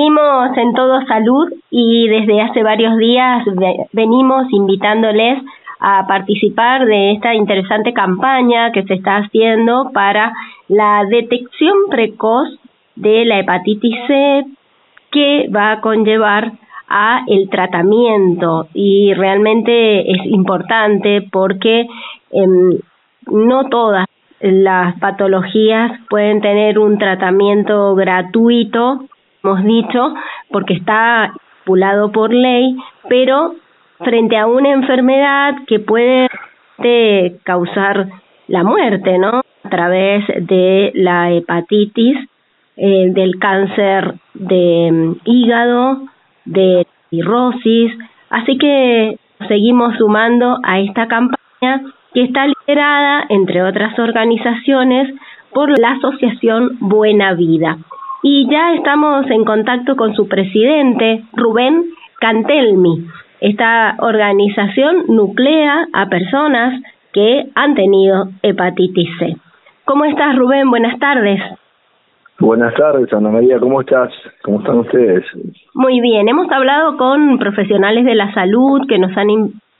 Seguimos en Todo Salud y desde hace varios días venimos invitándoles a participar de esta interesante campaña que se está haciendo para la detección precoz de la hepatitis C que va a conllevar a el tratamiento. Y realmente es importante porque em, no todas las patologías pueden tener un tratamiento gratuito, hemos dicho, porque está estipulado por ley, pero frente a una enfermedad que puede causar la muerte, ¿no? A través de la hepatitis, eh, del cáncer de mm, hígado, de cirrosis. Así que seguimos sumando a esta campaña que está liderada, entre otras organizaciones, por la Asociación Buena Vida. Y ya estamos en contacto con su presidente, Rubén Cantelmi. Esta organización nuclea a personas que han tenido hepatitis C. ¿Cómo estás, Rubén? Buenas tardes. Buenas tardes, Ana María, ¿cómo estás? ¿Cómo están ustedes? Muy bien, hemos hablado con profesionales de la salud que nos han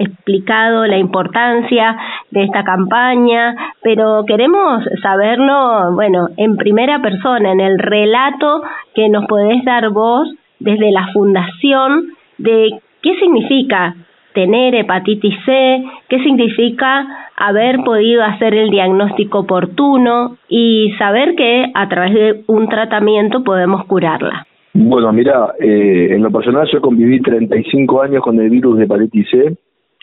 explicado la importancia de esta campaña, pero queremos saberlo, bueno, en primera persona, en el relato que nos podés dar vos desde la fundación de qué significa tener hepatitis C, qué significa haber podido hacer el diagnóstico oportuno y saber que a través de un tratamiento podemos curarla. Bueno, mira, eh, en lo personal yo conviví 35 años con el virus de hepatitis C,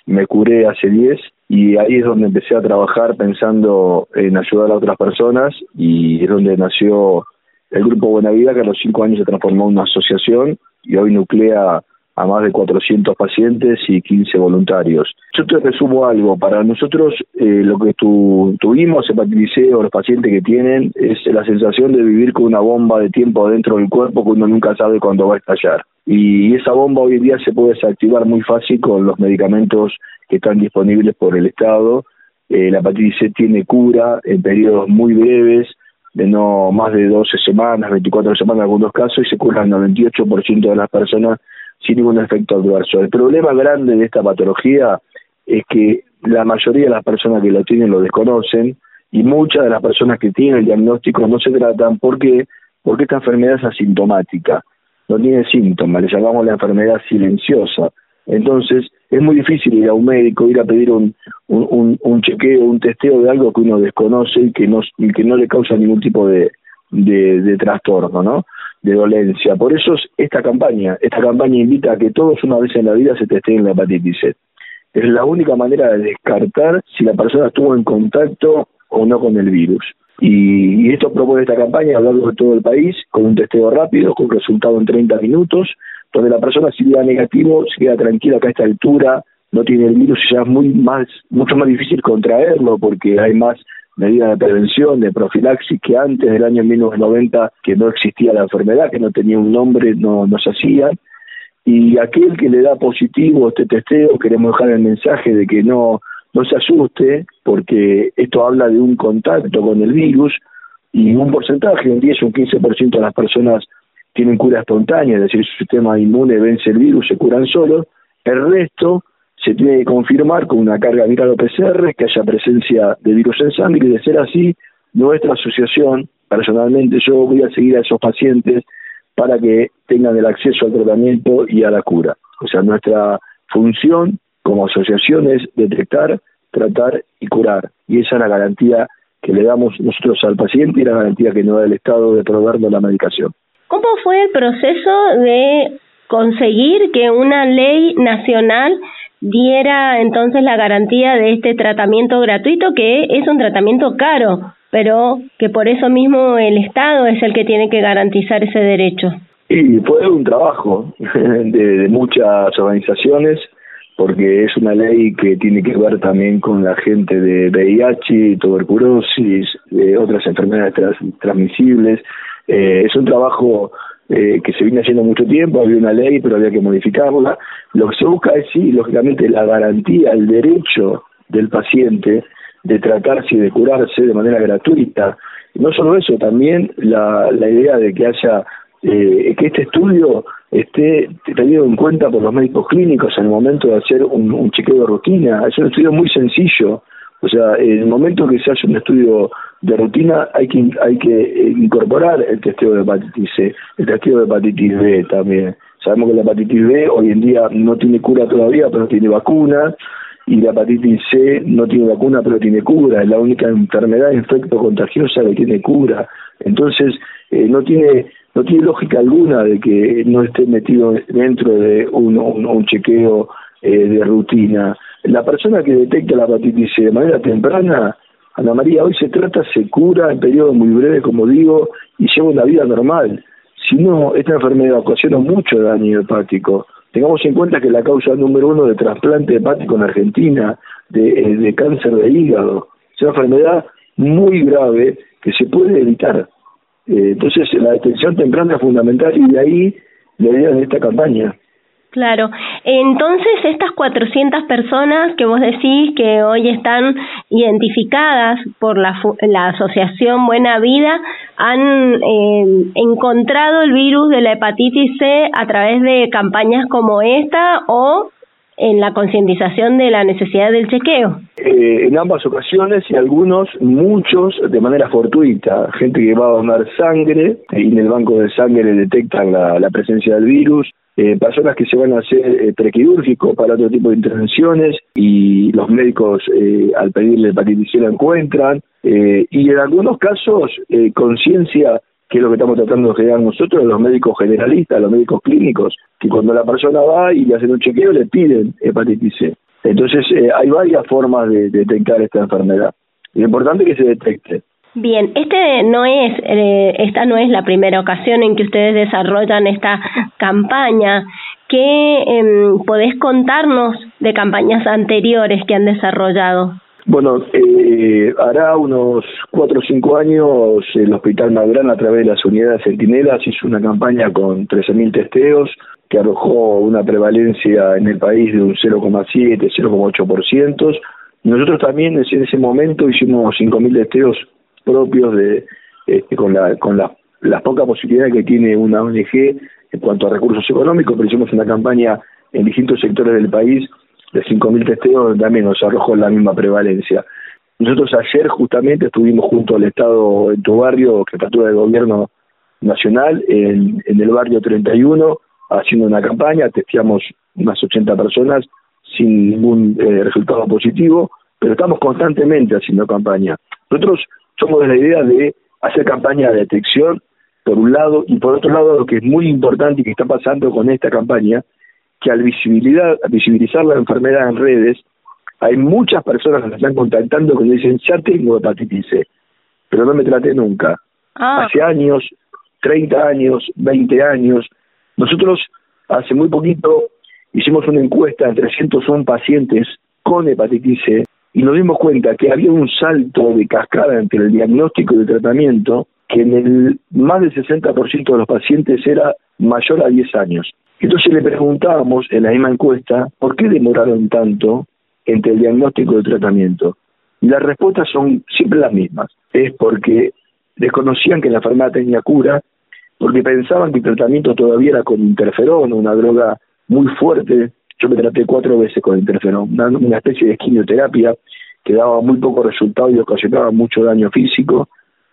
me curé hace 10 y ahí es donde empecé a trabajar pensando en ayudar a otras personas y es donde nació el Grupo Buena Vida que a los 5 años se transformó en una asociación y hoy nuclea a más de 400 pacientes y 15 voluntarios. Yo te resumo algo, para nosotros eh, lo que tuvimos hepatitis C o los pacientes que tienen es la sensación de vivir con una bomba de tiempo dentro del cuerpo que uno nunca sabe cuándo va a estallar. Y esa bomba hoy en día se puede desactivar muy fácil con los medicamentos que están disponibles por el Estado. Eh, la hepatitis C tiene cura en periodos muy breves, de no más de 12 semanas, 24 semanas en algunos casos, y se cura el 98% de las personas sin ningún efecto adverso. El problema grande de esta patología es que la mayoría de las personas que lo tienen lo desconocen y muchas de las personas que tienen el diagnóstico no se tratan porque porque esta enfermedad es asintomática, no tiene síntomas, le llamamos la enfermedad silenciosa. Entonces es muy difícil ir a un médico, ir a pedir un, un, un, chequeo, un testeo de algo que uno desconoce y que no, y que no le causa ningún tipo de, de, de trastorno, ¿no? de dolencia. Por eso esta campaña, esta campaña invita a que todos una vez en la vida se testeen la hepatitis C. Es la única manera de descartar si la persona estuvo en contacto o no con el virus. Y, esto propone esta campaña a lo de todo el país, con un testeo rápido, con resultado en 30 minutos, donde la persona si da negativo, se queda tranquila que a esta altura no tiene el virus y ya es muy más, mucho más difícil contraerlo porque hay más medidas de prevención, de profilaxis que antes del año 1990 que no existía la enfermedad, que no tenía un nombre, no, no se hacían. Y aquel que le da positivo este testeo, queremos dejar el mensaje de que no, no se asuste, porque esto habla de un contacto con el virus y un porcentaje, un 10 o un 15% de las personas tienen cura espontánea, es decir, su sistema inmune vence el virus, se curan solos. El resto se tiene que confirmar con una carga viral o PCR que haya presencia de virus en sangre y de ser así, nuestra asociación, personalmente yo voy a seguir a esos pacientes para que tengan el acceso al tratamiento y a la cura. O sea, nuestra función como asociación es detectar, tratar y curar. Y esa es la garantía que le damos nosotros al paciente y la garantía que nos da el Estado de proveernos la medicación. ¿Cómo fue el proceso de conseguir que una ley nacional diera entonces la garantía de este tratamiento gratuito, que es un tratamiento caro, pero que por eso mismo el Estado es el que tiene que garantizar ese derecho. Y fue un trabajo de, muchas organizaciones, porque es una ley que tiene que ver también con la gente de VIH, tuberculosis, de otras enfermedades transmisibles. Eh, es un trabajo eh, que se viene haciendo mucho tiempo, había una ley, pero había que modificarla. Lo que se busca es, sí, lógicamente, la garantía, el derecho del paciente de tratarse y de curarse de manera gratuita. no solo eso, también la, la idea de que haya eh, que este estudio esté tenido en cuenta por los médicos clínicos en el momento de hacer un, un chequeo de rutina. Es un estudio muy sencillo. O sea, en el momento que se hace un estudio de rutina hay que hay que eh, incorporar el testeo de hepatitis C, el testeo de hepatitis B también. Sabemos que la hepatitis B hoy en día no tiene cura todavía, pero tiene vacuna, y la hepatitis C no tiene vacuna, pero tiene cura. Es la única enfermedad infecto contagiosa que tiene cura. Entonces, eh, no tiene no tiene lógica alguna de que no esté metido dentro de un, un, chequeo eh, de rutina. La persona que detecta la hepatitis C de manera temprana, Ana María, hoy se trata, se cura en periodo muy breve, como digo, y lleva una vida normal. Si no, esta enfermedad ocasiona mucho daño hepático. Tengamos en cuenta que la causa número uno de trasplante hepático en Argentina, de, eh, de cáncer de hígado, es una enfermedad muy grave que se puede evitar. Eh, entonces, la detención temprana es fundamental y de ahí la idea de esta campaña. Claro. Entonces, estas 400 personas que vos decís que hoy están identificadas por la, la Asociación Buena Vida han eh, encontrado el virus de la hepatitis C a través de campañas como esta o en la concientización de la necesidad del chequeo. Eh, en ambas ocasiones y algunos, muchos de manera fortuita, gente que va a donar sangre y en el banco de sangre detectan la, la presencia del virus, eh, personas que se van a hacer eh, para otro tipo de intervenciones y los médicos eh, al pedirle hepatitis C la encuentran eh, y en algunos casos eh, conciencia que es lo que estamos tratando de generar nosotros, los médicos generalistas, los médicos clínicos, que cuando la persona va y le hacen un chequeo le piden hepatitis C. Entonces eh, hay varias formas de, de detectar esta enfermedad. Lo importante es que se detecte. Bien, este no es, eh, esta no es la primera ocasión en que ustedes desarrollan esta campaña. ¿Qué eh, podés contarnos de campañas anteriores que han desarrollado? Bueno, eh, hará unos cuatro o cinco años el Hospital Madrán a través de las unidades centinelas hizo una campaña con 13.000 testeos que arrojó una prevalencia en el país de un 0,7, 0,8%. Nosotros también en ese momento hicimos 5.000 testeos propios de este, con la con la, las pocas posibilidades que tiene una ONG en cuanto a recursos económicos, pero hicimos una campaña en distintos sectores del país de 5.000 testeos, también nos arrojó la misma prevalencia. Nosotros ayer justamente estuvimos junto al Estado en tu barrio, jefatura del gobierno nacional, en, el barrio 31, haciendo una campaña, testeamos unas 80 personas sin ningún eh, resultado positivo, pero estamos constantemente haciendo campaña. Nosotros somos de la idea de hacer campaña de detección, por un lado, y por otro lado, lo que es muy importante y que está pasando con esta campaña, que al visibilidad, visibilizar la enfermedad en redes, hay muchas personas que nos están contactando que dicen, ya tengo hepatitis C, pero no me traté nunca. Ah. Hace años, 30 años, 20 años, nosotros hace muy poquito hicimos una encuesta en 301 pacientes con hepatitis C y nos dimos cuenta que había un salto de cascada entre el diagnóstico y el tratamiento que en el más del 60% de los pacientes era mayor a 10 años. Entonces le preguntábamos en la misma encuesta por qué demoraron tanto entre el diagnóstico y el tratamiento. Y las respuestas son siempre las mismas. Es porque desconocían que la enfermedad tenía cura, porque pensaban que el tratamiento todavía era con interferón, una droga muy fuerte yo me traté cuatro veces con interferón, una, especie de quimioterapia que daba muy poco resultado y ocasionaba mucho daño físico,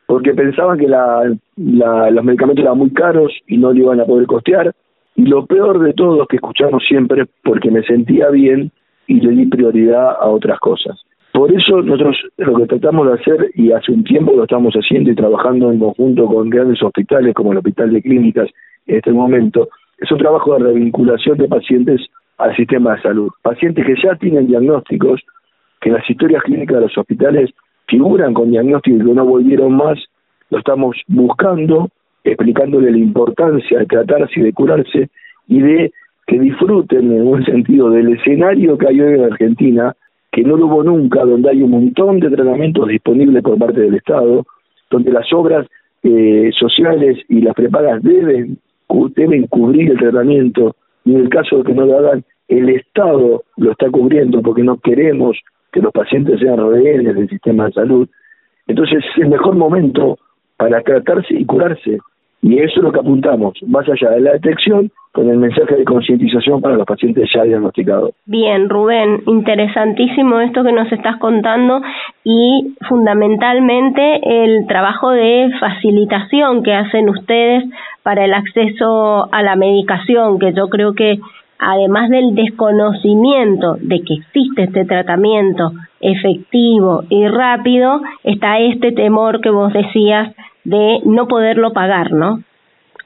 porque pensaban que la, la, los medicamentos eran muy caros y no le iban a poder costear. Y lo peor de todo es que escuchamos siempre porque me sentía bien y le di prioridad a otras cosas. Por eso nosotros lo que tratamos de hacer, y hace un tiempo lo estamos haciendo y trabajando en conjunto con grandes hospitales como el Hospital de Clínicas en este momento, es un trabajo de revinculación de pacientes al sistema de salud. Pacientes que ya tienen diagnósticos, que las historias clínicas de los hospitales figuran con diagnósticos y que no volvieron más, lo estamos buscando, explicándole la importancia de tratarse y de curarse y de que disfruten en un sentido del escenario que hay hoy en Argentina, que no lo hubo nunca, donde hay un montón de tratamientos disponibles por parte del Estado, donde las obras eh, sociales y las prepagas deben, deben cubrir el tratamiento y en el caso de que no lo hagan, el Estado lo está cubriendo porque no queremos que los pacientes sean rehenes del sistema de salud. Entonces es el mejor momento para tratarse y curarse. Y eso es lo que apuntamos, más allá de la detección, con el mensaje de concientización para los pacientes ya diagnosticados. Bien, Rubén, interesantísimo esto que nos estás contando y fundamentalmente el trabajo de facilitación que hacen ustedes para el acceso a la medicación, que yo creo que además del desconocimiento de que existe este tratamiento efectivo y rápido, está este temor que vos decías de no poderlo pagar, ¿no?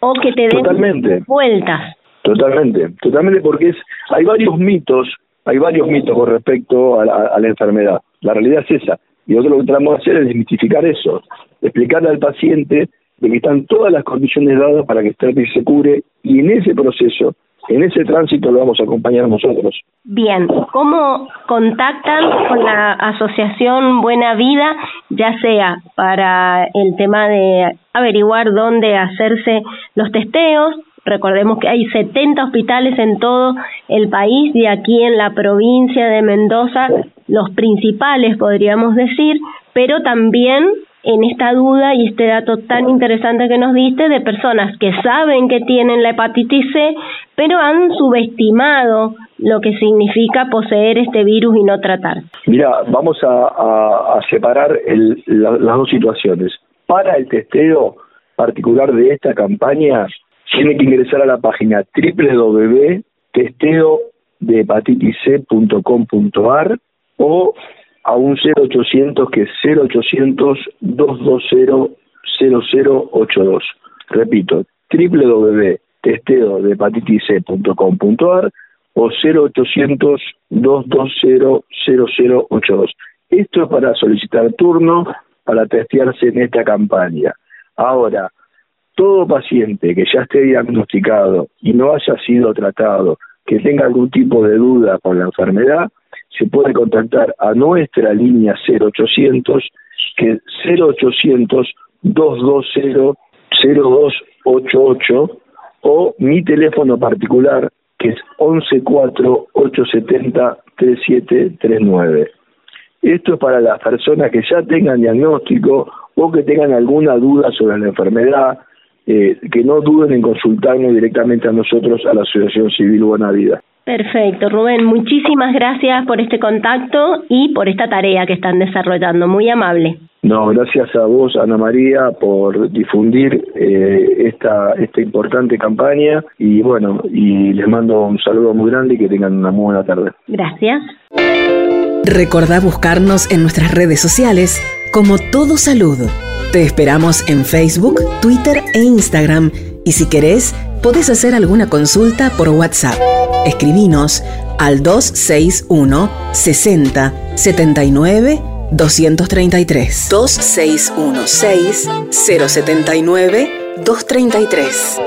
O que te den vueltas. Totalmente, totalmente porque es hay varios mitos, hay varios mitos con respecto a la, enfermedad. La realidad es esa. Y nosotros lo que tratamos de hacer es desmitificar eso, explicarle al paciente de que están todas las condiciones dadas para que este se cure y en ese proceso en ese tránsito lo vamos a acompañar nosotros. Bien, ¿cómo contactan con la Asociación Buena Vida, ya sea para el tema de averiguar dónde hacerse los testeos? Recordemos que hay 70 hospitales en todo el país y aquí en la provincia de Mendoza, los principales podríamos decir, pero también en esta duda y este dato tan interesante que nos diste de personas que saben que tienen la hepatitis C, pero han subestimado lo que significa poseer este virus y no tratar. Mira, vamos a, separar las dos situaciones. Para el testeo particular de esta campaña, tiene que ingresar a la página www.testeodehepatitis.com.ar o a un 0800 que es 0800 220 0082. Repito, www.testeodehepatitis.com.ar o 0800 220 0082. Esto es para solicitar turno para testearse en esta campaña. Ahora, todo paciente que ya esté diagnosticado y no haya sido tratado, que tenga algún tipo de duda con la enfermedad, se puede contactar a nuestra línea 0800, que es 0800 220 0288 o mi teléfono particular que es 114 870 3739. Esto es para las personas que ya tengan diagnóstico o que tengan alguna duda sobre la enfermedad, eh, que no duden en consultarnos directamente a nosotros, a la Asociación Civil Buena Vida. Perfecto, Rubén. Muchísimas gracias por este contacto y por esta tarea que están desarrollando. Muy amable. No, gracias a vos, Ana María, por difundir eh, esta, esta importante campaña y bueno, y les mando un saludo muy grande y que tengan una muy buena tarde. Gracias. Recordá buscarnos en nuestras redes sociales como Todo Salud. Te esperamos en Facebook, Twitter e Instagram y si querés, podés hacer alguna consulta por WhatsApp. Escribinos al 261 60 79 233. 2616 079 233.